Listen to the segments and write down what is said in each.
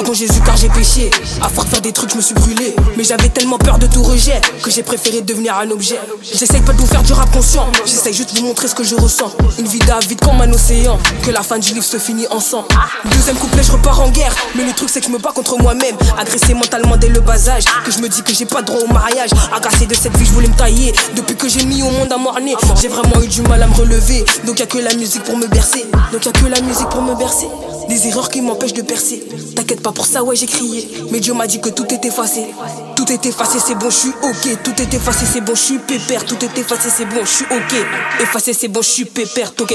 Pardon Jésus car j'ai péché À force de faire des trucs je me suis brûlé. Mais j'avais tellement peur de tout rejet Que j'ai préféré devenir un objet. J'essaye pas de vous faire du rap conscient J'essaye juste de vous montrer ce que je ressens. Une vie vide comme un océan Que la fin du livre se finit ensemble Deuxième couplet je repars en guerre. Mais le truc c'est que je me bats contre moi-même. Agressé mentalement dès le bas âge Que je me dis que j'ai pas droit au mariage. Agacé de cette vie je voulais me tailler. Depuis que j'ai mis au monde à morner J'ai vraiment eu du mal à me relever. Donc y'a que la musique pour me bercer. Donc y'a que la musique pour me bercer Des erreurs qui m'empêchent de percer T'inquiète pas pour ça, ouais, j'ai crié. Mais Dieu m'a dit que tout était effacé. Tout est effacé, c'est bon, je suis ok. Tout est effacé, c'est bon, je suis pépère. Tout est effacé, c'est bon, je suis ok. Effacé, c'est bon, je suis pépère, ok.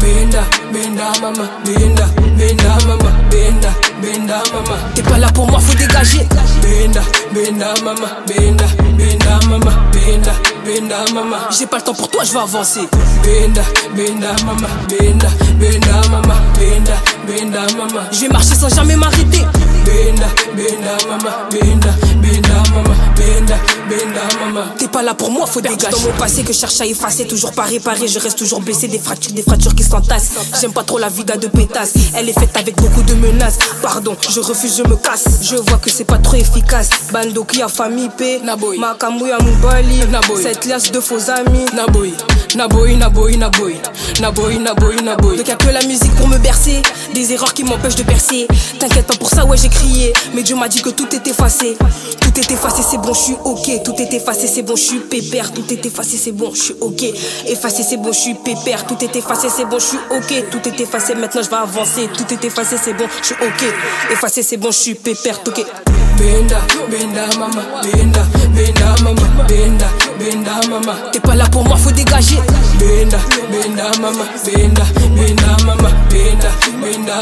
Benda, benda, mama, benda, benda, mama, benda, benda, mama. T'es pas là pour moi, faut dégager. Benda, benda, mama, benda, benda, mama, benda, benda, mama. J'ai pas le temps pour toi, je vais avancer. Benda, benda, mama, benda, benda, mama, benda, benda, mama. Je vais marcher sans jamais m'arrêter. Benda, benda, mama, benda, benda, mama, benda, benda, mama. T'es pas là pour moi, faut dégager. dans mon passé que je cherche à effacer, toujours pas réparé, je reste toujours blessé, des fractures, des fractures qui s'entassent. J'aime pas trop la vida de pétasse, elle est faite avec beaucoup de menaces. Pardon, je refuse, je me casse. Je vois que c'est pas trop efficace. Bando qui a famille P, Naboy, Makamouya Moubali, Naboy, cette liasse de faux amis, Naboy. Naboy, Naboy, Naboy, Naboy, Naboy, Naboy. Donc y'a que la musique pour me bercer, des erreurs qui m'empêchent de percer. T'inquiète pas pour ça, ouais, j'ai crié. Mais Dieu m'a dit que tout est effacé. Tout est effacé, c'est bon, je suis ok. Tout est effacé, c'est bon, je suis pépère. Tout est effacé, c'est bon, je suis ok. Effacé, c'est bon, je suis pépère. Tout est effacé, c'est bon, je suis ok. Tout est effacé, maintenant je vais avancer. Tout est effacé, c'est bon, je suis ok. Effacé, c'est bon, je suis pépère, ok. Benda, benda, mama, benda, benda, mama, benda, benda, mama. T'es pas là pour moi, faut dégager. Benda, benda, mama, benda,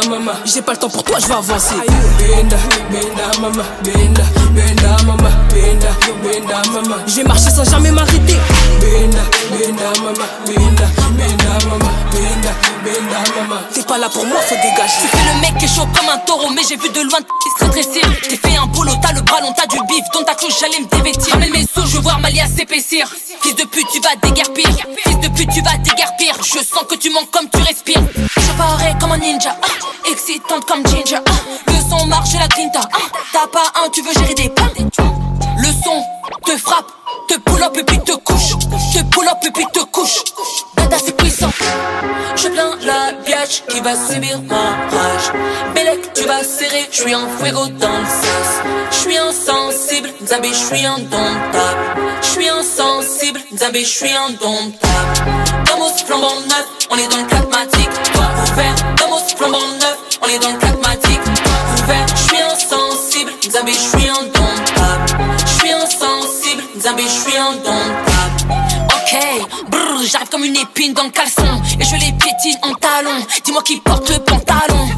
mama. J'ai pas le temps pour toi, je vais avancer. Benda, benda, mama, benda, benda, mama, benda, benda, mama. Je vais marcher sans jamais m'arrêter. Benda, benda, mama, benda, benda, mama, benda, benda, mama. T'es pas là pour moi, faut dégager. Tu fais le mec qui est chaud comme un taureau, mais j'ai vu de loin se redresser. T'es fait un boulot, t'as le bras long, t'as du bif, dans ta cloche, j'allais me dévêtir. Ramène mes sous, je veux voir Malia s'épaissir. Fils de pute, tu vas déguerpir. Fils de pute, tu vas déguerpir. Je sens que tu manques comme tu respires. Je parais comme un ninja, ah, excitante comme Ginger. Ah, le son marche, la grinta. Ah, T'as pas un, tu veux gérer des pas. Le son te frappe, te pull up et puis te couche. Te pull up et puis te couche. Dada, c'est puissant. Je plains la biatch qui va subir ma rage. Bélec, tu vas serrer, je suis un fuego dans le sas. Je suis insensible, Nzambi, je suis indomptable. Je suis insensible, Nzambi, je suis indomptable. Flambant neuf, on est dans le catmatique. Toi ouvert, Damos flambant neuf, on est dans le catmatique. Toi ouvert, je suis insensible, Nzambi, je suis indomptable. Je suis insensible, Nzambi, je suis indomptable. Ok, brrr, j'arrive comme une épine dans le caleçon Et je les piétine en talon Dis-moi qui porte le pantalon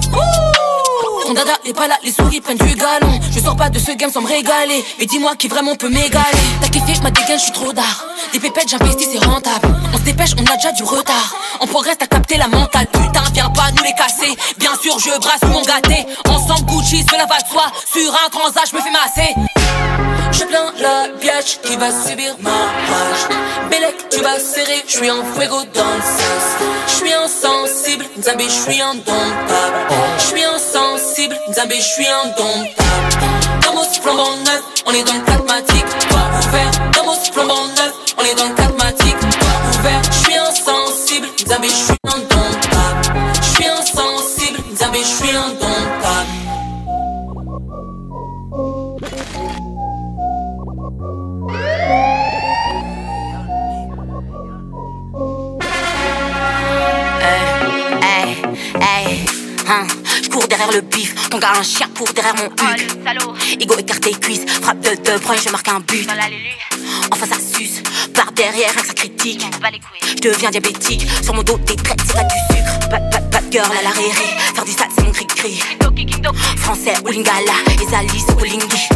Ton dada pas là, les souris prennent du galon. Je sors pas de ce game sans me régaler. Et dis-moi qui vraiment peut m'égaler. T'as kiffé ma dégaine, je suis trop d'art. Des pépettes, j'investis, c'est rentable. On se dépêche, on a déjà du retard. On progresse, t'as capté la mentale. Putain, viens pas nous les casser. Bien sûr, je brasse mon gâté. Ensemble, Gucci, cela va de soi. Sur un transat, je me fais masser. Je plains la biatch qui va subir ma rage. Bélec, tu vas serrer, je suis un fuego dans le sas. Je suis insensible, Nzambi, je suis indomptable. Je suis insensible, Nzambi, je suis indomptable. Damos flambant neuf, on est dans le catmatique. Toi ouvert, Damos flambant neuf, on est dans le catmatique. Toi ouvert, je suis insensible, Nzambi, je suis indomptable. Le bif, ton gars un chien court derrière mon hut. Ego écarté cuisse, frappe de deux points, je marque un but. Enfin ça suce, par derrière, rien que ça critique. Je deviens diabétique, sur mon dos des traits, c'est pas du sucre. Bad, bad, bad girl à la réré, faire du sale c'est mon cri-cri. Français ou lingala, les alices ou lingui.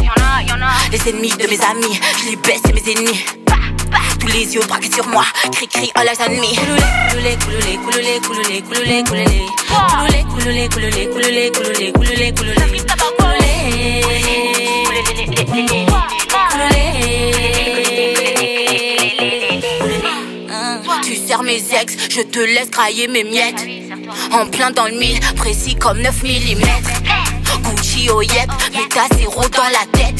Les ennemis de mes amis, je les baisse, c'est mes ennemis. Tous les yeux braqués sur moi, cri cri all eyes on me. Couloulé, couloulé, couloulé, couloulé, couloulé, couloulé. Couloulé, couloulé, couloulé, couloulé, couloulé, couloulé, couloulé. Tu sers mes ex, je te laisse grailler mes miettes. En plein dans le mille, précis comme 9 mm. Gucci au yep, mais t'as zéro dans la tête.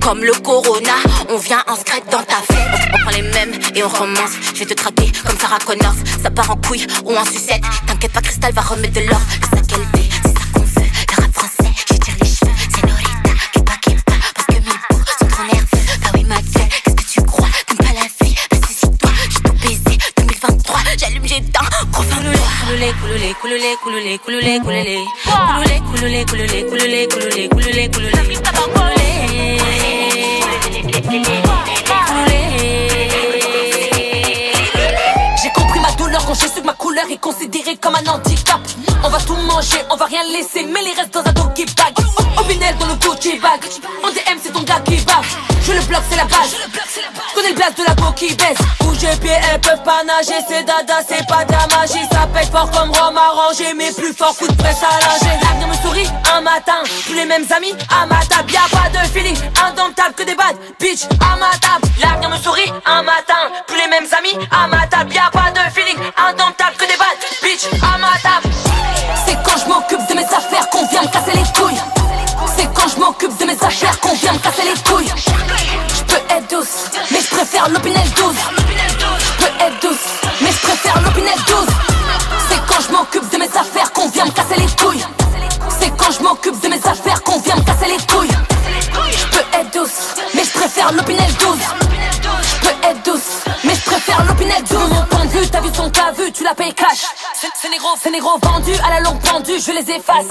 Comme, le corona, on vient en dans ta fête. On prend les mêmes et on commence. Je vais te traquer comme Sarah Connors. Ça part en couille ou en sucette. T'inquiète pas, Cristal va remettre de l'or. C'est ça qu'elle fait, c'est ça qu'on veut. Le rap français, j'étire les cheveux. C'est Norita, qui pas, qui pas. Parce que mes bouts sont trop nerveux. Bah oui, ma gueule, qu'est-ce que tu crois T'aimes pas la vie Vas-y, c'est toi, j'ai tout baisé. 2023, j'allume, j'éteins. Gros fin le Couloulé, couloulé, couloulé, couloulé, couloulé, couloulé. Couloulé, couloulé, couloulé, couloulé, couloulé, couloulé, couloulé. J'ai compris ma douleur quand j'ai su que ma couleur est considérée comme un handicap. On va tout manger, on va rien laisser, mais les restes dans un doggy bag. Final dans le Gucci bag. En DM, c'est ton gars qui va. Je le bloque, c'est la base. Connais le blast de la go qui baisse. Bouge les pieds, elles peuvent pas nager. C'est dada, c'est pas de la magie. Ça pète fort comme Rome arrangé, mais plus fort coup de presse à. L'avenir me sourit un matin. Plus les mêmes amis à ma table. Y'a pas de feeling indomptable que des bad bitch à ma table. L'avenir me sourit un matin. Plus les mêmes amis à ma table. Y'a pas de feeling indomptable que des bad bitch à ma table. C'est quand je m'occupe de mes affaires qu'on vient me casser les couilles. M'occupe de mes affaires qu'on vient me casser les couilles. Je peux être douce, mais je préfère l'opinel 12. Je peux être douce, mais je préfère l'opinel 12. C'est quand je m'occupe de mes affaires qu'on vient me casser les couilles. C'est quand je m'occupe de mes affaires qu'on vient me casser les couilles. Je peux être douce, mais je préfère l'opinel 12. Je peux être douce, mais je préfère l'opinel 12. Mon point de vue, t'as vu son cas vu, tu la payes cash. C'est négro, vendu à la longue pendue, je les efface.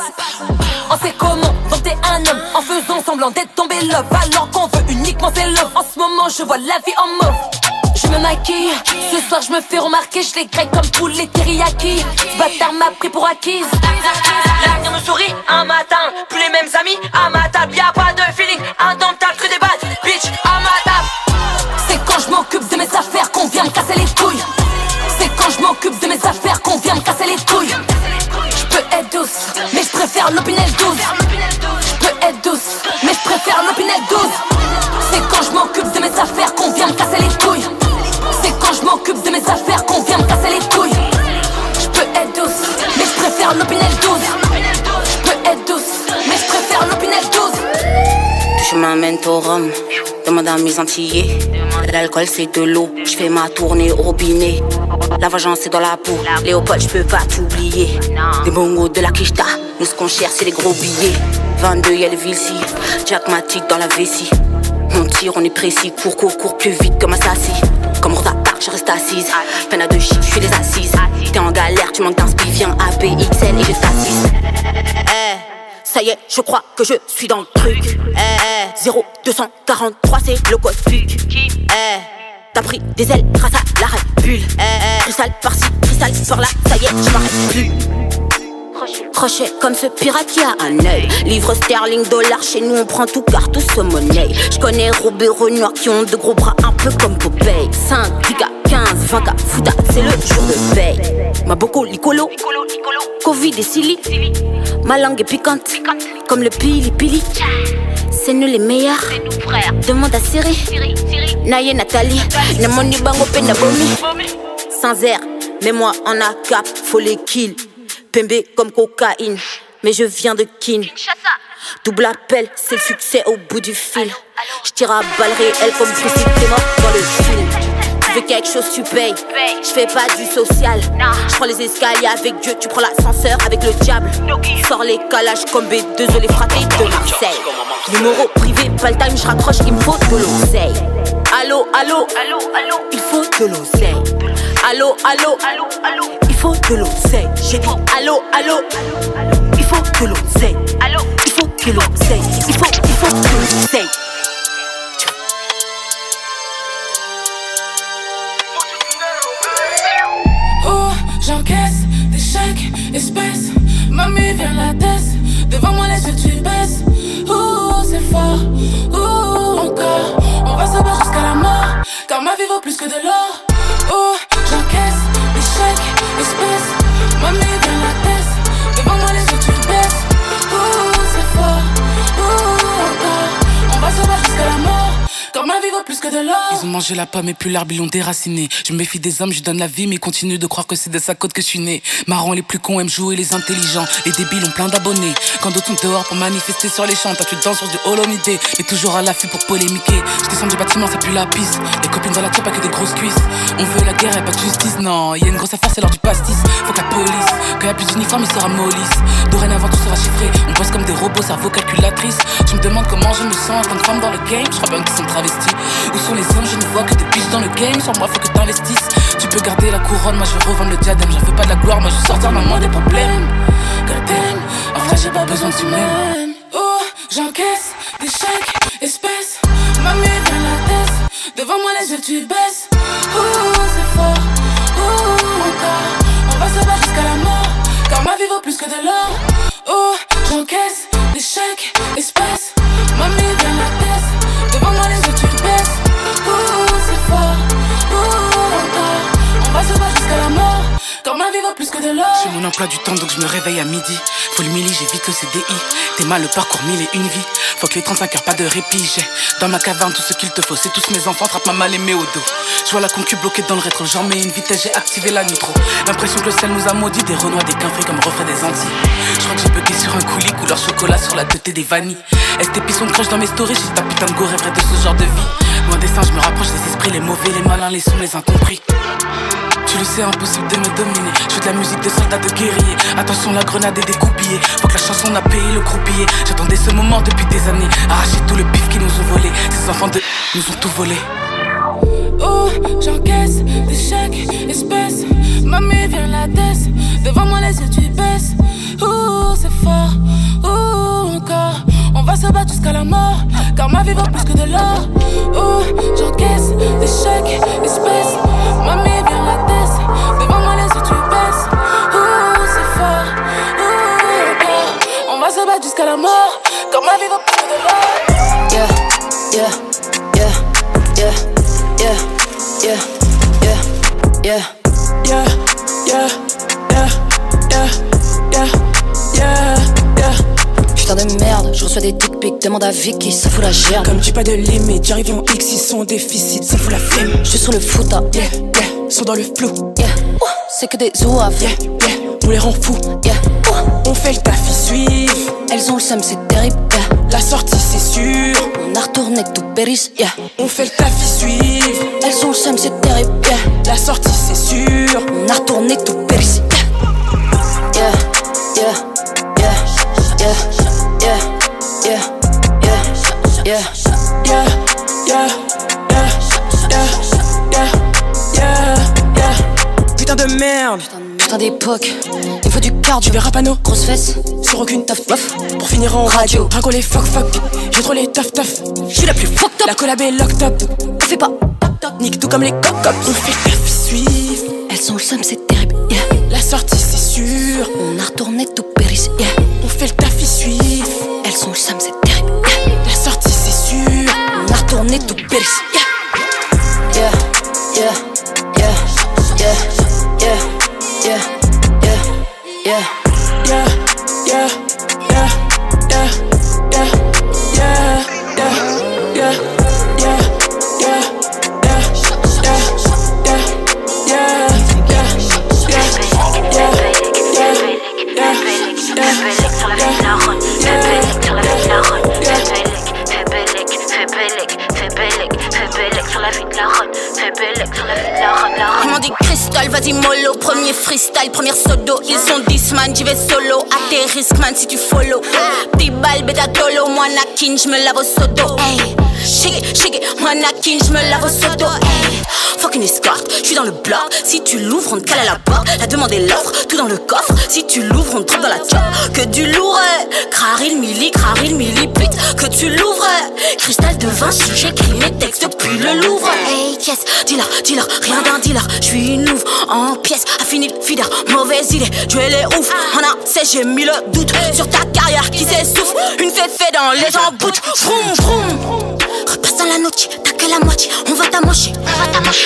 On sait comment, t'es un homme en faisant semblant d'être tombé love. Alors qu'on veut uniquement c'est love. En ce moment, je vois la vie en mauve. Je me maquille, ce soir je me fais remarquer, je les graille comme tous les teriyaki. Bâtard m'a pris pour acquise. L'avenir me sourit un matin, plus les mêmes amis à ma table. Y'a pas de feeling indomptable que des bad bitch à ma table. C'est quand je m'occupe de mes affaires qu'on vient me casser les couilles. C'est quand je m'occupe de mes affaires préfère l'opinel 12. Je peux être douce, mais je préfère l'opinel 12. C'est quand je m'occupe de mes affaires qu'on vient me casser les couilles. C'est quand je m'occupe de mes affaires qu'on vient me casser les couilles. Je peux être douce, mais je préfère l'opinel 12. Je peux être douce, mais je préfère l'opinel 12. Je m'amène au rhum, demande à mes antillais. L'alcool c'est de l'eau, je fais ma tournée au robinet. La vengeance c'est dans la peau, Léopold je peux pas t'oublier. Des bongos de la Kishta, nous ce qu'on cherche c'est les gros billets. 22 y'a le Vilsi, Jack Matic dans la vessie. On tire, on est précis, cours, cours, cours plus vite que ma sassi. Comme Rosa Parks, je reste assise. Peine à deux chiffres, je suis les assises. T'es en galère, tu manques d'inspi, viens à PXL et je t'assiste. Eh, ça y est, je crois que je suis dans le truc. Eh, 0243, c'est le code PUC. Eh, t'as pris des ailes grâce à la. Eh, cristal par-ci, cristal par-là, ça y est, je m'arrête plus. Crochet comme ce pirate qui a un œil. Livre sterling, dollar, chez nous on prend tout car tout se monnaie. Je connais Robert Renoir qui ont de gros bras un peu comme Popeye. 5, 10 15, 20 k fouta, c'est le jour de paye. Ma boko, licolo, Covid et silly. Ma langue est piquante, comme le pili pili. C'est nous les meilleurs. Demande à Siri. Naye Nathalie. Namoni bango pena bomi. Sans air, mais moi en a cap, faut les kill. Pembe comme cocaïne, mais je viens de Kin. Double appel, c'est le succès au bout du fil. Je tire à balles réelles comme si c'était mort dans le film. Tu veux quelque chose, tu payes. Je fais pas du social. Je prends les escaliers avec Dieu, tu prends l'ascenseur avec le diable. Sors les calages comme B2 les fratés de Marseille. Numéro privé, pas le time, je raccroche, il me faut de l'oseille. Allô, allô, allô, allô, il faut de l'oseille. Allô, allô, allô, allô, il faut de l'oseille. J'ai dit allô, allô, il faut de l'oseille. Allô, il faut de l'oseille. Il faut, il faut de l'oseille. Oh, j'encaisse des chèques, espèces. Mamie vient la tête. Devant moi, les yeux, tu baisses. Oh, c'est fort. Oh, encore. On va se battre jusqu'à la mort. Car ma vie vaut plus que de l'or. Oh, plus que de l'or. Ils ont mangé la pomme et plus l'arbre, ils l'ont déraciné. Je me méfie des hommes, je donne la vie, mais continue de croire que c'est de sa côte que je suis né. Marrant, les plus cons aiment jouer les intelligents. Les débiles ont plein d'abonnés. Quand d'autres sont dehors pour manifester sur les champs, toi tu danses sur du holomidé. Mais toujours à l'affût pour polémiquer. Je descends du bâtiment, ça pue la piste. Les copines dans la tire, pas que des grosses cuisses. On veut la guerre et pas de justice, non. Y a une grosse affaire, c'est l'heure du pastis. Faut que la police, quand y a plus d'uniforme, il sera mollisse. Dorénavant, tout sera chiffré. On bosse comme des robots, cerveau calculatrice. Tu me demandes comment je me sens en tant que femme dans le game. Je crois bien qu'ils sont travestis. Où sont les hommes Je ne vois que des biches dans le game. Sur moi, faut que t'investisses. Tu peux garder la couronne, moi je vais revendre le diadème. J'en veux pas de la gloire, moi je sortir maman des problèmes. Goddamn, en vrai, j'ai pas besoin que tu m'aimes. Oh, j'encaisse des chèques, espèces. Mamie, vient la tête. Devant moi, les yeux, tu baisses. Oh, c'est fort. Oh, encore. On va se battre jusqu'à la mort. Car ma vie vaut plus que de l'or. Oh, j'encaisse des chèques, espèces. Mamie, vient la tête. Plus que de l'or. J'ai mon emploi du temps donc je me réveille à midi. Faut le milli, j'évite le CDI. T'es mal le parcours mille et une vie. Faut que les 35 heures, pas de répit. J'ai dans ma caverne tout ce qu'il te faut. C'est tous mes enfants, trappe ma mal aimée au dos. Je vois la concu bloquée dans le rétro. J'en mets une vitesse, j'ai activé la nitro. L'impression que le sel nous a maudit. Des renois, des quinfrés comme refrain des Antilles. Je crois que j'ai bugué sur un coulis, couleur chocolat sur la tête des vanilles. STP sont crush dans mes stories? J'ai ta putain de go rêverait de ce genre de vie. Loin des seins, je me rapproche des esprits, les mauvais, les malins, les sons, les incompris. Tu le sais, impossible de me dominer. Je fais de la musique de soldat, de guerrier. Attention, la grenade est découpillée. Faut que la chanson a payé le croupier. J'attendais ce moment depuis des années. Arracher tout le pif qui nous ont volé. Ces enfants de nous ont tout volé. Oh, j'encaisse des chèques, espèces. Mamie, vient la tête. Devant moi, les yeux, tu baisses. Oh, c'est fort. Oh, encore. On va se battre jusqu'à la mort. Car ma vie vaut plus que de l'or. Oh, j'encaisse des chèques, espèces. Mamie, vient la tête. Devant moi, les yeux, tu baisses. Oh, c'est fort. Oh, encore. On va se battre jusqu'à la mort. Car ma vie de l'or. Yeah, yeah, yeah, demande à Vicky, ça fout la gerbe. Comme j'ai pas de limite, j'arrive en X, ils sont en déficit, ça fout la flemme. Je suis sur le foot, hein. Yeah, yeah, sont dans le flou. yeah. C'est que des zouaves, Yeah, yeah, on les rend fous. yeah. On fait le taf, ils suivent. Elles ont le seum, c'est terrible, yeah. La sortie, c'est sûr. On a retourné tout péris, yeah. On fait le taf, ils suivent. Elles ont le seum, c'est terrible, yeah. La sortie, c'est sûr. On a retourné tout péris, yeah. Yeah, yeah, yeah, yeah, yeah, yeah, yeah, yeah. Yeah, yeah, yeah, yeah, yeah, yeah, yeah. Putain de merde. Putain d'époque, il faut du Tu cardio, verras nos grosse fesse, sur aucune tough. Pour finir en radio, rago les fuck fuck. J'ai trop les tough tough. Je suis la plus fucked La up, collab est locked up. fais pas. Nique tout comme les coq On fait le taf, suivent. Elles ont le seum, c'est terrible, yeah. La sortie, c'est sûr. On a retourné tout yeah. On fait le taf, Tout péris, yeah. Yeah, yeah, yeah, yeah, yeah, yeah, yeah, yeah. Yeah, Cristal, vas-y mollo, premier freestyle, première sodo. Ils sont 10 man, j'y vais solo. À tes risques, man, si tu follow. Petit bal, bêta tolo, moi nakin, j'me lave au sodo. Hey, shake it, shake moi nakin, j'me lave au sodo. Hey, fucking escort, j'suis dans le bloc. Si tu l'ouvres, on te cale à la porte. La demande est l'offre, tout dans le coffre. Si tu l'ouvres, on te dans la chop. Que du lourd, craril, milli, craril, milli, pute. Que tu l'ouvres, cristal de vin, j'écris mes textes depuis le Louvre. Hey, yes, dealer, dealer, rien d'un dealer. J'suis une en pièces, affinité, fidèle, mauvaise idée. Tu es les ouf, en un c'est j'ai mis le doute sur ta carrière qui s'essouffle. Une féfé dans les emboutes. Vroom, vroom. Repasse dans la noche, t'as que la moitié, on va t'amocher.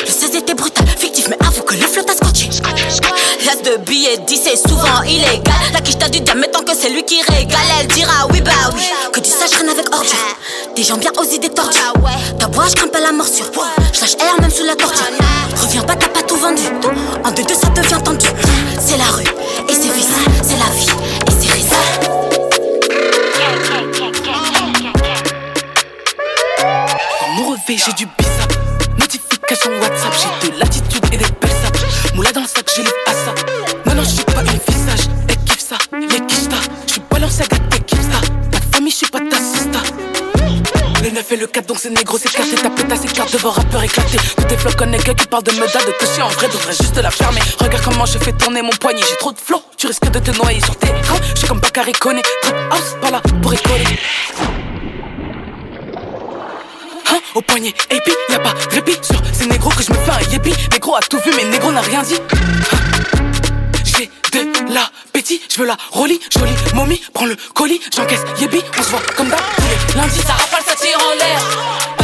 Le 16 était brutal, fictif, mais avoue que le flot t'a scotché. L'as de billets 10 c'est souvent illégal. La quiche t'a du diamètre tant que c'est lui qui régale. Elle dira oui, bah oui. Que tu saches rien avec ordure. Des gens bien aux idées tordues. Ta voix, je grimpe à la morsure. Je lâche air même sous la torture. Reviens pas, t'as pas En deux deux, ça devient tendu. C'est la rue et c'est vice. C'est la vie et c'est. Dans mon revêt, j'ai du bizarre. Notification WhatsApp, j'ai de l'attitude et des belles sapes. Moula dans le sac, j'ai les à ça. Non, non, je pas une visage. Elle kiffe ça, les kiffe ça. Je suis pas leur saga, elle kiffe ça. De famille, je suis pas ta sista. Le 9 et le 4, donc c'est négro, c'est écarté. Ta pétasse, c'est carte devant rappeur éclaté. Tous tes flocs nègres qui parlent de meda, de toucher en vrai, devrait juste la fermer. Regarde comment je fais tourner mon poignet, j'ai trop de flow. Tu risques de te noyer sur tes écrans. Je suis comme Bakary trap house, pas là pour écoler. Hein, au poignet, et puis y'a pas de répit sur ces négros que je me fais un yépi. Négro a tout vu, mais négro n'a rien dit. Hein, J'ai de l'appétit, je veux la rollie, jolie momie, prends le colis, j'encaisse yébi, on se voit comme d'hab lundis. Ça rafale, ça tire en l'air.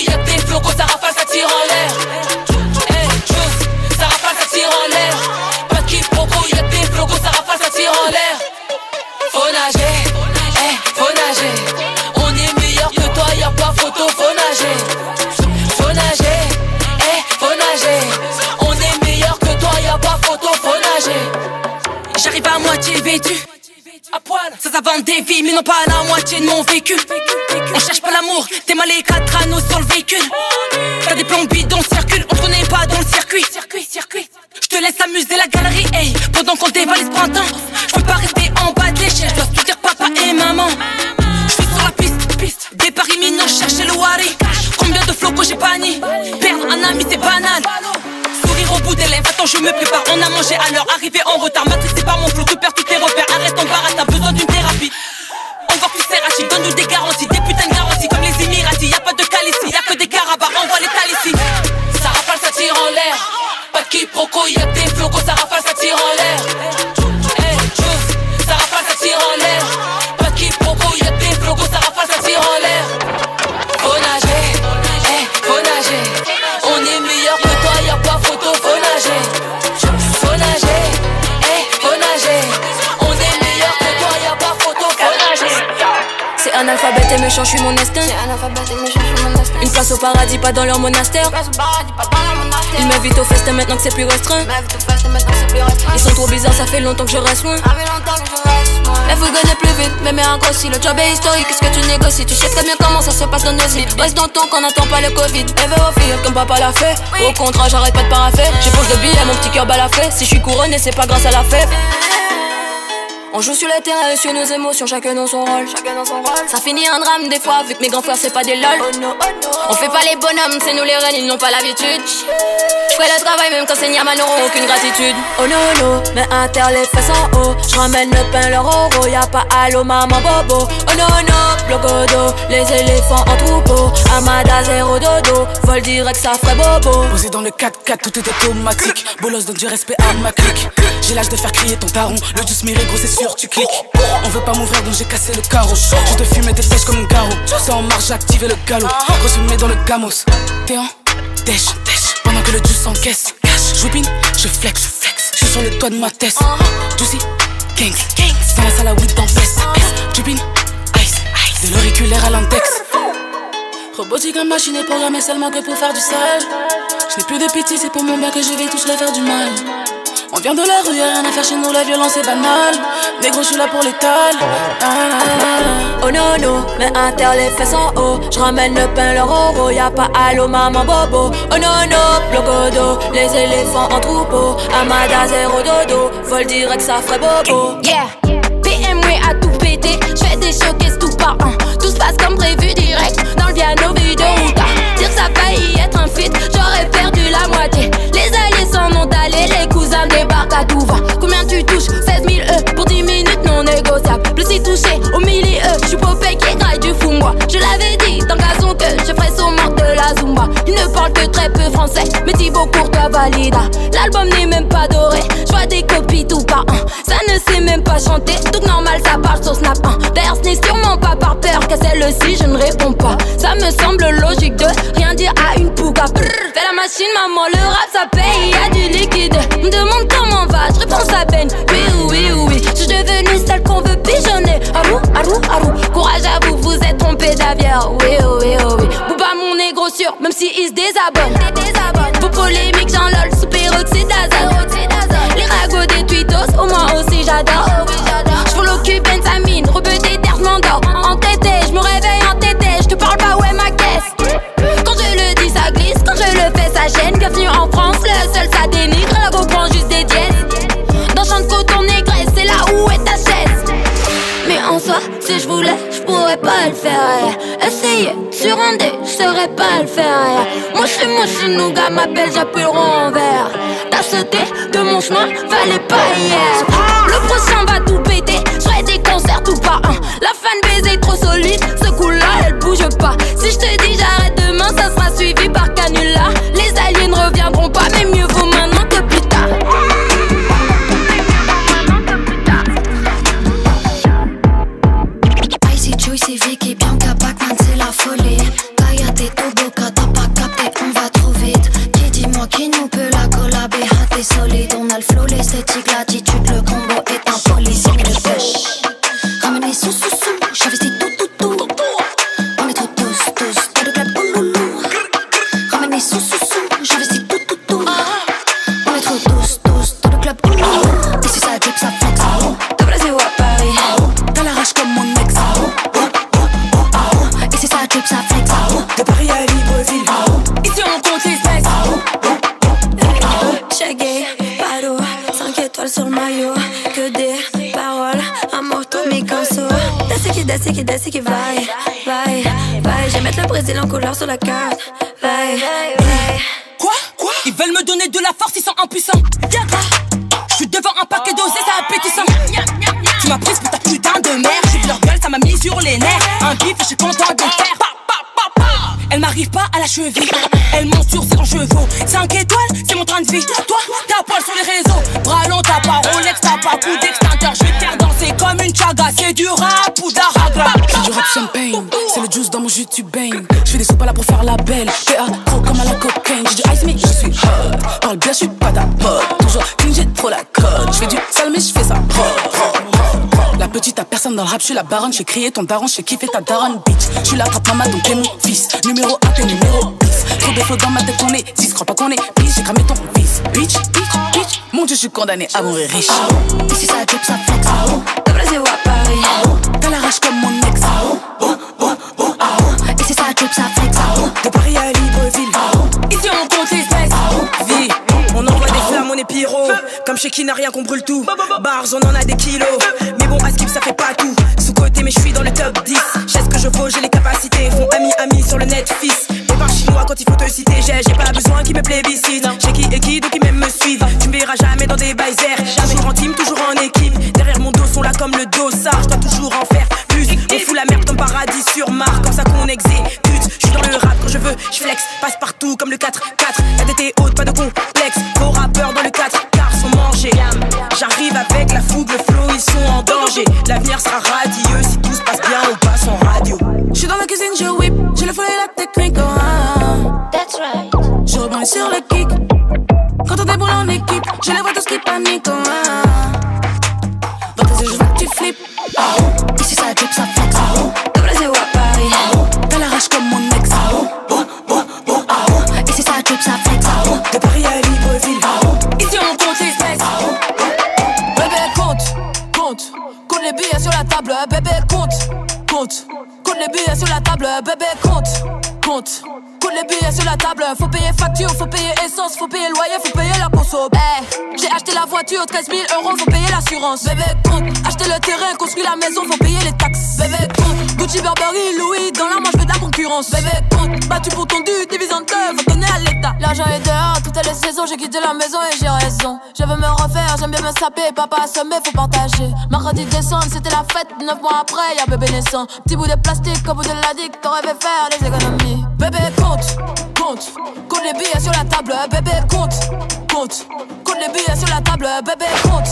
Y'a des flocos, ça rafale, ça tire en l'air. Hey, chose, ça rafale, ça tire en l'air. Pas de quiproquo, y'a des flocos, ça rafale, ça tire en l'air. Faut nager, hey, faut nager. On est meilleur que toi, y'a pas photo, faut nager. Faut nager, hey, faut nager. On est meilleur que toi, y'a pas photo, faut nager. J'arrive à moitié vêtu. Vend des vies, mais non pas la moitié de mon vécu. On cherche pas l'amour, t'es mal les quatre anneaux sur le véhicule. T'as des plombs bidons, circule, on te connaît pas dans le circuit. Circuit, circuit. Je te laisse amuser la galerie, hey, pendant qu'on dévalise printemps. Je peux pas rester en bas de l'échelle, je dois dire papa et maman. Je suis sur la piste, piste, des paris chercher le wari. Combien de flocos j'ai banni? Perdre un ami c'est banal. Sourire au bout des lèvres, attends, je me prépare. On a mangé à l'heure, arrivé en retard. Matrixé par mon flou, tu perds tous tes repères. Arrête ton barat, t'as besoin d'une donne-nous des garanties, des putains de garanties comme les Émiratis. Y'a pas de calici, y'a que des carabas, envoie les talicis. Ça rafale, ça tire en l'air. Pas de quiproquo, y'a des flocos, ça rafale, ça tire en l'air. Alphabet et méchant, je suis mon instinct. Une place au paradis, pas dans leur monastère. Ils m'invitent au festin maintenant que c'est plus restreint. Ils sont trop bizarres, ça fait longtemps que je reste loin. La fougue est plus vite, mais mais grossi. Le job est historique, qu'est-ce que tu négocies? Tu sais très bien comment ça se passe dans nos îles. Reste dans ton qu'on n'attend pas le Covid. Elle veut au fil comme papa l'a fait. Au contraire, j'arrête pas de paraffer. J'éponge de billets, mon petit cœur balafré. Si je suis couronné, c'est pas grâce à la fête. On joue sur le terrain et sur nos émotions, chacun dans son rôle. Ça finit en drame des fois, vu que mes grands frères c'est pas des lol. On fait pas les bonhommes, c'est nous les reines, ils n'ont pas l'habitude. Je ferai le travail même quand c'est Niaman n'auront aucune gratitude. Oh no no, mais inter les fesses en haut. Je ramène le pain, leur euro, y'a pas allô maman bobo. Oh no no, blocodo, les éléphants en troupeau. Amada zéro dodo, vol direct ça ferait bobo. Posé dans le 4-4, tout est automatique. Bolos donne du respect à ma clique. J'ai l'âge de faire crier ton taron. Le juice mérite, gros, c'est tu cliques. On veut pas m'ouvrir, donc j'ai cassé le carreau. Je te fume et des pêches comme un garrot. C'est en marche, j'ai activé le galop. Me mets dans le gamos. T'es en dèche. Pendant que le juice encaisse. Je whippine, je flex, flex. Je suis sur le toit de ma tête. Juicy, gangs, gangs. Dans la salle à weed, dans peste. Jupine, ice, ice. De l'auriculaire à l'index. Robotique comme machine est programmée seulement que pour faire du sale. Je n'ai plus de pitié, c'est pour mon bien que je vais tous leur faire du mal. On vient de la rue, y'a rien à faire chez nous, la violence est banale. Négro, je suis là pour l'étal. Ah, ah, ah. Oh no no, mais inter les fesses en haut. Je ramène le pain, leur euro. Y'a pas allô maman bobo. Oh no no, blocodo, les éléphants en troupeau. Amada zéro dodo, vol direct ça ferait bobo. Yeah, BMW a tout pété. J'fais des showcases tout par un. Tout se passe comme prévu direct. Dans le piano vidéo. Dire ça failli être un fit. Plus si touché au milieu. J'suis Popeye qui graille du fou moi. Je l'avais dit dans gazon que je ferais sûrement de la zumba. Il ne parle que très peu français. Mais Thibaut Courtois valida. L'album n'est même pas doré. J'vois des copies tout par un. Ça ne sait même pas chanter. Donc normal, ça parle sur Snap 1. D'ailleurs, ce n'est sûrement pas par peur qu'à celle-ci je ne réponds pas. Ça me semble logique de rien dire à une. Brrr, Fais la machine, maman, le rap j'adore, oui, oh, oui, oh, oui. Mon négro sûr, même si il se désabonne. Vos polémiques, j'en lol, sous peroxyde d'azote. Les ragots des tweetos, au moins aussi j'adore. Pas le faire. Essayer, je saurais pas le faire. Moi je suis moi je suis nougat, m'appelle, j'appuie le vert. T'as sauté de mon chemin, fallait pas hier. Le prochain va tout péter, je des concerts tout pas. La fan baiser trop solide, ce coup-là elle bouge pas. Si je te dis j'arrête qui desce qui vai, vai, vai. J'ai mettre le Brésil en couleur sur la carte. Vai, vai. Quoi? Quoi? Ils veulent me donner de la force, ils sont impuissants. Je suis devant un paquet dosé, ça appétissant. Tu m'as prise pour ta putain de mère. J'ai vu leur gueule, ça m'a mis sur les nerfs. Un bif, je suis content de le faire. Elle m'arrive pas à la cheville. Elle monte sur ses chevaux. 5 étoiles, c'est mon train de vie. Toi, t'as poil sur les réseaux. Bras longs, t'as pas Rolex, t'as pas coup d'extincteur. Je vais te faire danser comme une chaga. C'est du rap c'est le juice dans mon jus, tu. Je fais des sous pas là pour faire la belle. PA, trop comme à la cocaine. J'ai du ice, mais je suis hot. Parle bien, je suis pas ta pote. Toujours clean, j'ai trop la cote. Je fais du sale, mais je fais ça propre. La petite, à personne dans le rap, je suis la baronne. J'ai crié ton daron, j'ai kiffé ta daronne, bitch. Je suis la trappe maman, donc t'es mon fils. Numéro 1, t'es numéro 10. Trop de flots dans ma tête, on est 10. Crois pas qu'on est bitch, j'ai cramé ton fils. Bitch, bitch, bitch. Mon dieu, je suis condamné à mourir riche. Ici ça drip, ça flex. De Brésil à Paris. T'as la rage comme mon ex. Chez qui n'a rien qu'on brûle tout. Bars, on en a des kilos. Mais bon, à skip, ça fait pas tout. Sous côté, mais je suis dans le top 10. J'ai ce que je vaux, j'ai les capacités. Font ami, ami sur le net, fils. Les bars chinois, quand il faut te citer, j'ai j'ai pas besoin qu'ils me plébiscitent. J'ai qui et qui, donc ils même me suivent. Tu me verras jamais dans des baisers. Toujours en team, toujours en équipe. Derrière mon dos sont là comme le dossard. Je dois toujours en faire plus. On fout la merde comme paradis sur Mars. Comme ça qu'on exécute. Je suis dans le rap quand je veux, je flex. Passe partout comme le 4-4. La est haute, pas de complexe. Vos rappeurs dans le 4 sur le kick. Quand on déboule en équipe, je les vois tous qui paniquent. oh, ah. Dans tes yeux, je vois que tu flippes. Ici ça drip, ça flex. De Brésil à Paris. T'as la rage comme mon ex. Ici ça drip, ça flex. De Paris à Libreville. Ici on compte les specs. Bébé, compte, compte. Compte les billets sur la table, bébé, compte, compte. Compte les billets sur la table, bébé, compte, compte. Les billets sur la table, faut payer facture, faut payer essence, faut payer loyer, faut payer la conso. Eh, j'ai acheté la voiture, 13 000 euros, faut payer l'assurance. Bébé. Acheter le terrain, construire la maison, faut payer les taxes. Bébé, compte. Gucci, Burberry, Louis, dans la manche, veux de la concurrence. Bébé, compte. Battu pour ton dû, divise en deux, faut donner à l'État. L'argent est dehors, toutes les saisons, j'ai quitté la maison et j'ai raison. Je veux me refaire, j'aime bien me saper, papa assommé, faut partager. Mercredi décembre, c'était la fête, 9 mois après, y'a bébé naissant. Petit bout de plastique, au bout de la dick, t'aurais fait faire des économies. Bébé, compte, compte, compte les billets sur la table, bébé, compte, compte, compte les billets sur la table, bébé, compte,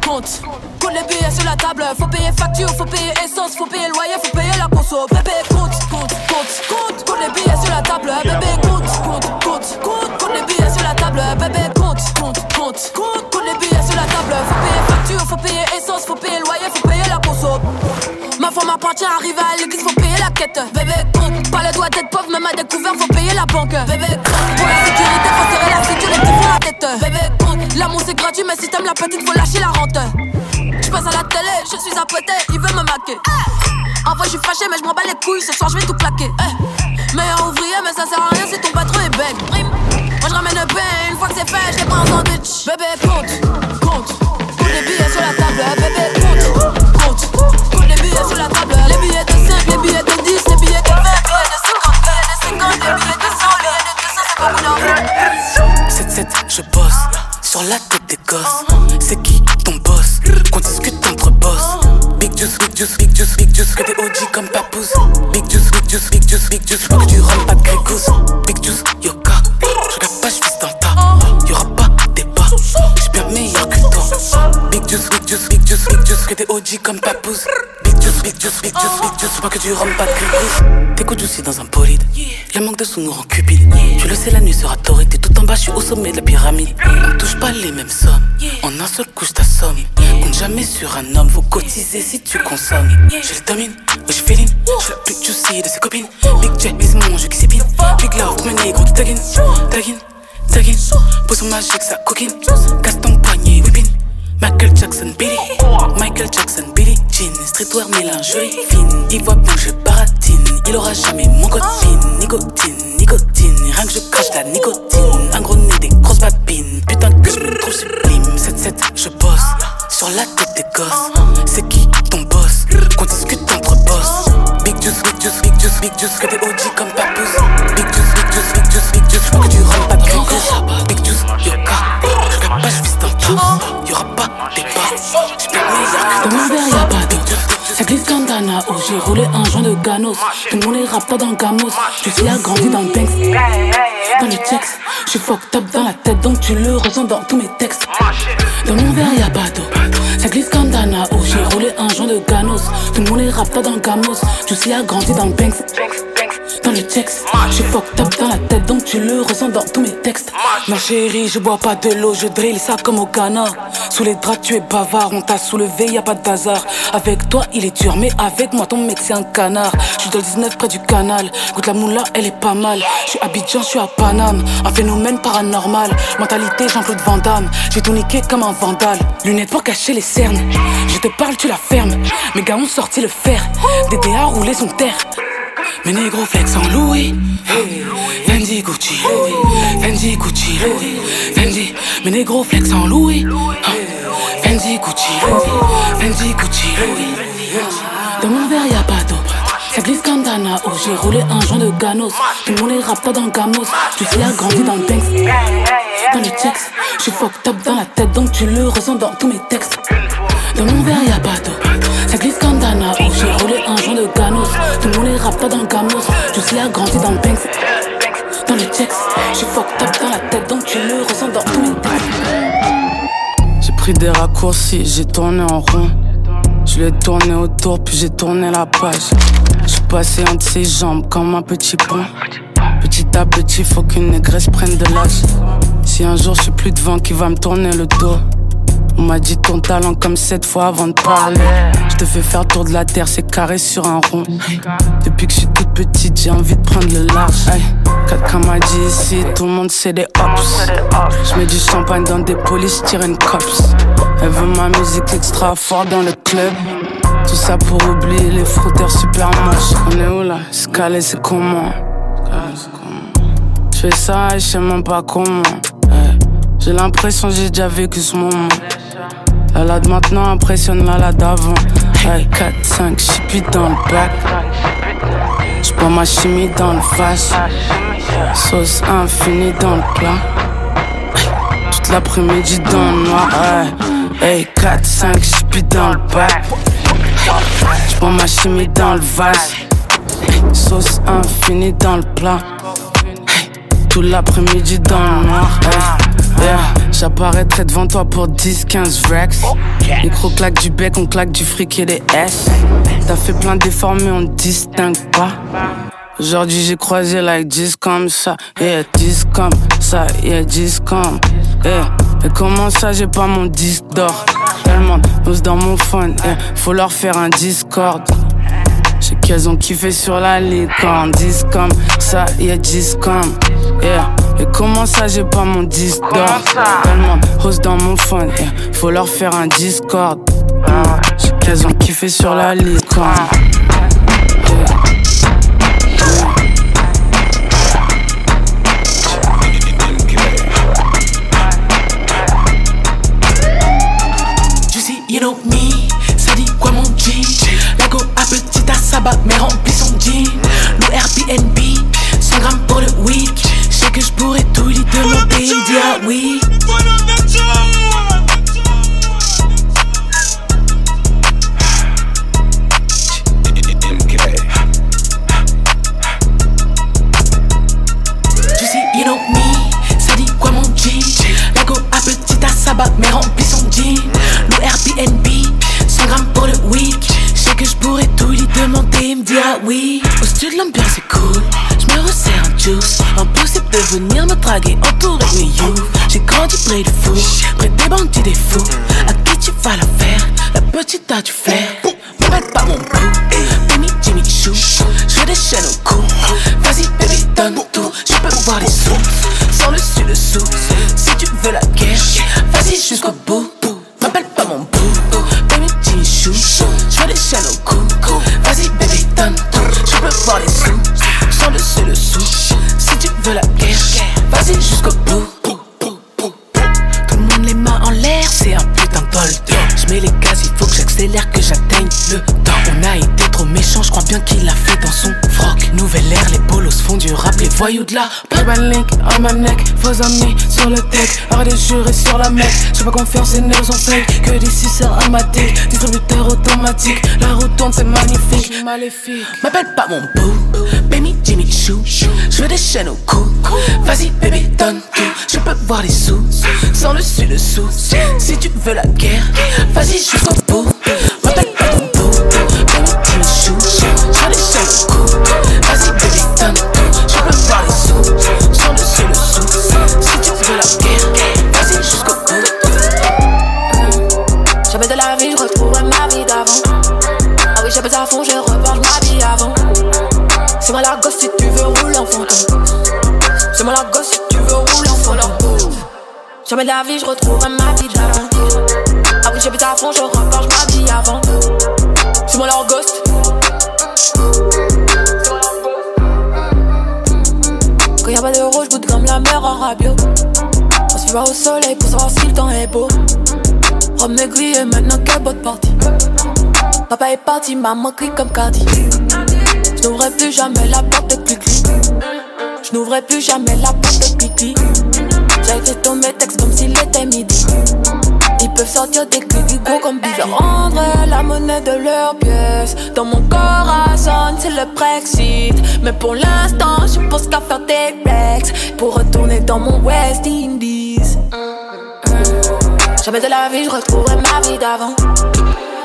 compte, compte les billets sur la table, faut payer facture, faut payer essence, faut payer loyer, faut payer la conso, bébé, compte, compte, compte, compte, compte les billets sur la table, bébé, compte, compte, compte, compte, compte les billets sur la table, bébé, compte, compte, compte, compte, compte les billets sur la table, faut payer facture, faut payer essence, faut payer loyer, faut payer la conso. Ma femme m'appartient, arrivé à l'église, faut payer la quête. Bébé, compte, pas le doigt d'être pauvre, même à découvert, faut payer la banque. Bébé, compte, pour la sécurité, faut serrer la ceinture font la tête. Bébé, c'est gratuit, mais si t'aimes la petite, faut lâcher la rente. Je passe à la télé, je suis apprêté, il veut me maquer. En vrai, je suis fâché, mais je m'en bats les couilles, ce soir je vais tout plaquer. Eh. Meilleur ouvrier, mais ça sert à rien si ton patron est bête. Moi je ramène le pain, une fois que c'est fait, je les prends en sandwich. Bébé, sur la tête des gosses. C'est qui ton boss Qu'on discute entre boss. Big juice, big juice, big juice, big juice, que des OG comme papouze. Big juice, big juice, big juice, big juice, pas que du rhum, pas de grégousse. Big juice, yoga. Je regarde pas, je dans le tas. Y'aura pas débat. J'suis bien meilleur que toi. Big juice, big juice, big juice, big juice, que des OG comme papouze. Big juice, big juice, big juice, big juice, pas que du rhum, pas de grégousse. T'écoutes aussi dans un bolide. Le manque de sous nous rend cupide. Tu le sais, la nuit sera torride. T'es tout en bas, je suis au sommet de la pyramide. Les mêmes sommes. En un seul coup, je t'assomme. Compte jamais sur un homme, faut cotiser si tu consommes. Je le domine, je féline. Je suis la plus juicy de ses copines. Big Jet, mais c'est mon jeu qui s'épine. Big Love, comme un négro qui taguine. Taguine, taguine. Poisson magique, ça coquine. Casse ton poignet, whipping. Michael Jackson, Billy. Michael Jackson, Billy Jean. Streetwear, mélangerie fine. Il voit que je baratine. Il aura jamais mon copine. Nicotine, nicotine. Rien que je crache la nicotine. Un gros nez, des grosses babines. Putain que je me trouve sublime. 7-7, je bosse. Sur la tête des gosses. C'est qui ton boss Qu'on discute entre boss. Big juice, big juice, big juice, big juice. Que des OG comme papouze. Big juice, big juice, big juice, big juice. Pas que du rhum, pas de grégousse. Big juice, yoga. Regarde pas, je vis dans le tas. Y'aura pas débat. J'suis que Dans mon verre Danao J'ai roulé un joint de Ganos. Tout le monde est pas dans le gamos. Je suis a grandi dans le Banks Dans les checks Je suis fucked up dans la tête Donc tu le ressens dans tous mes textes. Dans mon verre y'a pas d'eau. Ça glisse comme Danao J'ai roulé un joint de Ganos. Tout le monde est rap pas dans le gamos. Je suis a grandi dans le Banks dans je suis fucked up dans la tête donc tu le ressens dans tous mes textes. Ma chérie, je bois pas de l'eau, je drill ça comme au Ghana. Sous les draps, tu es bavard, on t'a soulevé, y a pas de hasard. Avec toi, il est dur, mais avec moi, ton mec, c'est un canard. Je suis dans le 19 près du canal, goûte la moula, elle est pas mal. Je suis Abidjan, je suis à Paname, un phénomène paranormal. Mentalité, Jean-Claude Van Damme, j'ai tout niqué comme un vandale. Lunettes pour cacher les cernes, je te parle, tu la fermes. Mes gars ont sorti le fer, DDA roulé son terre. Mes négros flex en Louis. Fendi Gucci. Fendi Gucci. Fendi. Mes négros flex en Louis. Fendi Gucci. Fendi Gucci. Dans mon verre y'a pas d'eau. Ça glisse comme Danao, j'ai roulé un joint de Ganos. Tout le monde est rap pas dans gamos. Tu sais a grandi dans le Banks. Dans les checks, je suis fucked up dans la tête Donc tu le ressens dans tous mes textes Dans mon verre y'a pas d'eau ça glisse comme Danao, j'ai roulé un joint de Ganos Tout le monde dans le gamos Je suis a grandi dans le Banks Dans les checks, je suis fucked up dans la tête Donc tu le ressens dans tous mes J'ai pris des raccourcis, j'ai tourné en rond. Je l'ai tourné autour, puis j'ai tourné la page. Je suis passé entre ses jambes comme un petit pont. Petit à petit, faut qu'une négresse prenne de l'âge. Si un jour je suis plus devant, qui va me tourner le dos? On m'a dit ton talent comme sept fois avant de parler. Je te fais faire tour de la terre, c'est carré sur un rond. Depuis que je suis toute petite, j'ai envie de prendre le large. 4 m'a dit ici, tout le monde c'est des hops. Je mets du champagne dans des polices, tire une cops. Elle veut ma musique extra fort dans le club. Tout ça pour oublier les frotteurs super moches. On est où là? Scalé, c'est comment? Je fais ça et je sais même pas comment. J'ai l'impression j'ai déjà vécu ce moment. La lade maintenant impressionne la lade d'avant. Hey, 4, 5, j'suis dans le bac. J'bois ma chimie dans le vase. Sauce infinie dans le plat. Hey, toute l'après-midi dans le noir. Hey, 4, 5, j'suis dans le bac. J'bois ma chimie dans le vase. Sauce infinie dans le plat. Tout l'après-midi dans le noir. Hey, yeah. J'apparaîtrai devant toi pour 10-15 racks. Micro claque du bec, on claque du fric et des S. T'as fait plein d'efforts, mais on distingue pas. Aujourd'hui j'ai croisé like 10 comme ça, yeah, 10 comme ça, yeah, 10 comme, yeah. Et comment ça j'ai pas mon disque d'or? Tellement d'ose dans mon phone, yeah. Faut leur faire un Discord. J'ai qu'elles ont kiffé sur la licorne. 10 comme ça, y'a 10 comme. Yeah. Et comment ça, j'ai pas mon disque d'or? Tellement de dans mon phone, yeah. Faut leur faire un Discord. J'ai qu'elles ont kiffé sur la licorne. You sabbat mais remplit son jean. Le Airbnb, 100 grammes pour le week. Je sais que je pourrais tout lui demander, il dira oui Vas la la petite a du flair. M'appelle pas mon boo, Baby Jimmy Choo Je des chaînes au cou, vas-y baby donne tout Je peux voir les sous, sans le su le sou. Si tu veux la guerre, vas-y jusqu'au bout. M'appelle pas mon boo, baby Jimmy Choo Je des chaînes au cou, vas-y baby donne tout Je peux voir les sous, sans le su le sou. Si tu veux la guerre, voyous de là. Playban link, on ma neck, faux amis sur le tech. Arrête de jurer sur la mec, j'ai pas confiance, ces nerfs sont fake. Que des suceurs amatiques, distributeur automatique. La route tourne, c'est magnifique. Maléfique. M'appelle pas mon boo, baby Jimmy Choo. Je veux des chaînes au cou. Vas-y, baby, donne tout. Je peux voir les sous, sans le su le sou. Si tu veux la guerre, vas-y jusqu'au bout. M'appelle pas mon boo, baby Jimmy Choo. Je veux des chaînes au cou. Je retrouverai ma vie d'avant. Ah oui, à fond, je repars ma vie avant. C'est moi la gosse. Quand y'a pas d'euros, je goûte comme la mer en rabio. On va au soleil pour savoir si le temps est beau. Maigri et maintenant quelle bonne partie. Papa est parti, maman crie comme Cardi. Je n'ouvrais plus jamais la porte de Cliqui. Je n'ouvrais plus jamais la porte de Cliqui. Écrit tous mes textes comme s'il était midi. Ils peuvent sortir des clics gros comme bivers. Rendre la monnaie de leurs pièces. Dans mon sonne, c'est le Brexit. Mais pour l'instant, je pense qu'à faire des rex. Pour retourner dans mon West Indies. Jamais de la vie, je retrouverai ma vie d'avant.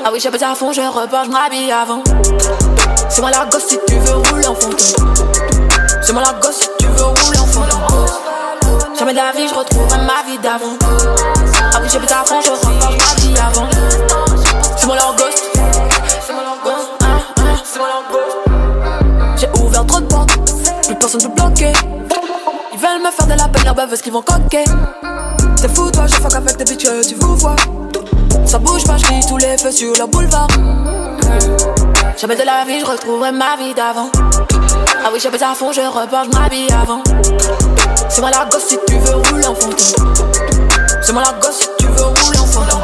Ah oui, besoin à fond, je repars, je m'habille avant. C'est moi la gosse si tu veux rouler en fantôme. C'est moi la gosse si tu Jamais la vie, je retrouverai ma vie d'avant. Ah oui, j'ai à fond, je repars, je m'habille avant. C'est la gosse. C'est la gosse. Ah, ah, C'est la gosse. J'ai ouvert trop de portes, plus personne peut bloquer. Ils veulent me faire de la peine, leurs bœufs, qu'ils vont coquer? C'est fou, toi, je fuck avec des bitches, tu vous vois. Ça bouge pas, je tous les feux sur le boulevard. Jamais de la vie, je retrouverai ma vie d'avant. Ah oui, j'appelle à fond, je repars, ma vie avant. C'est moi la gosse si tu veux rouler en fantôme. C'est moi la gosse si tu veux rouler en fantôme.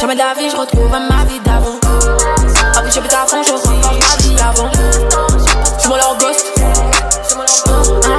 Jamais de la vie, je retrouverai ma vie d'avant. Ah oui, j'appelle à fond, je repars, ma vie avant. C'est moi la gosse. Ah, ah,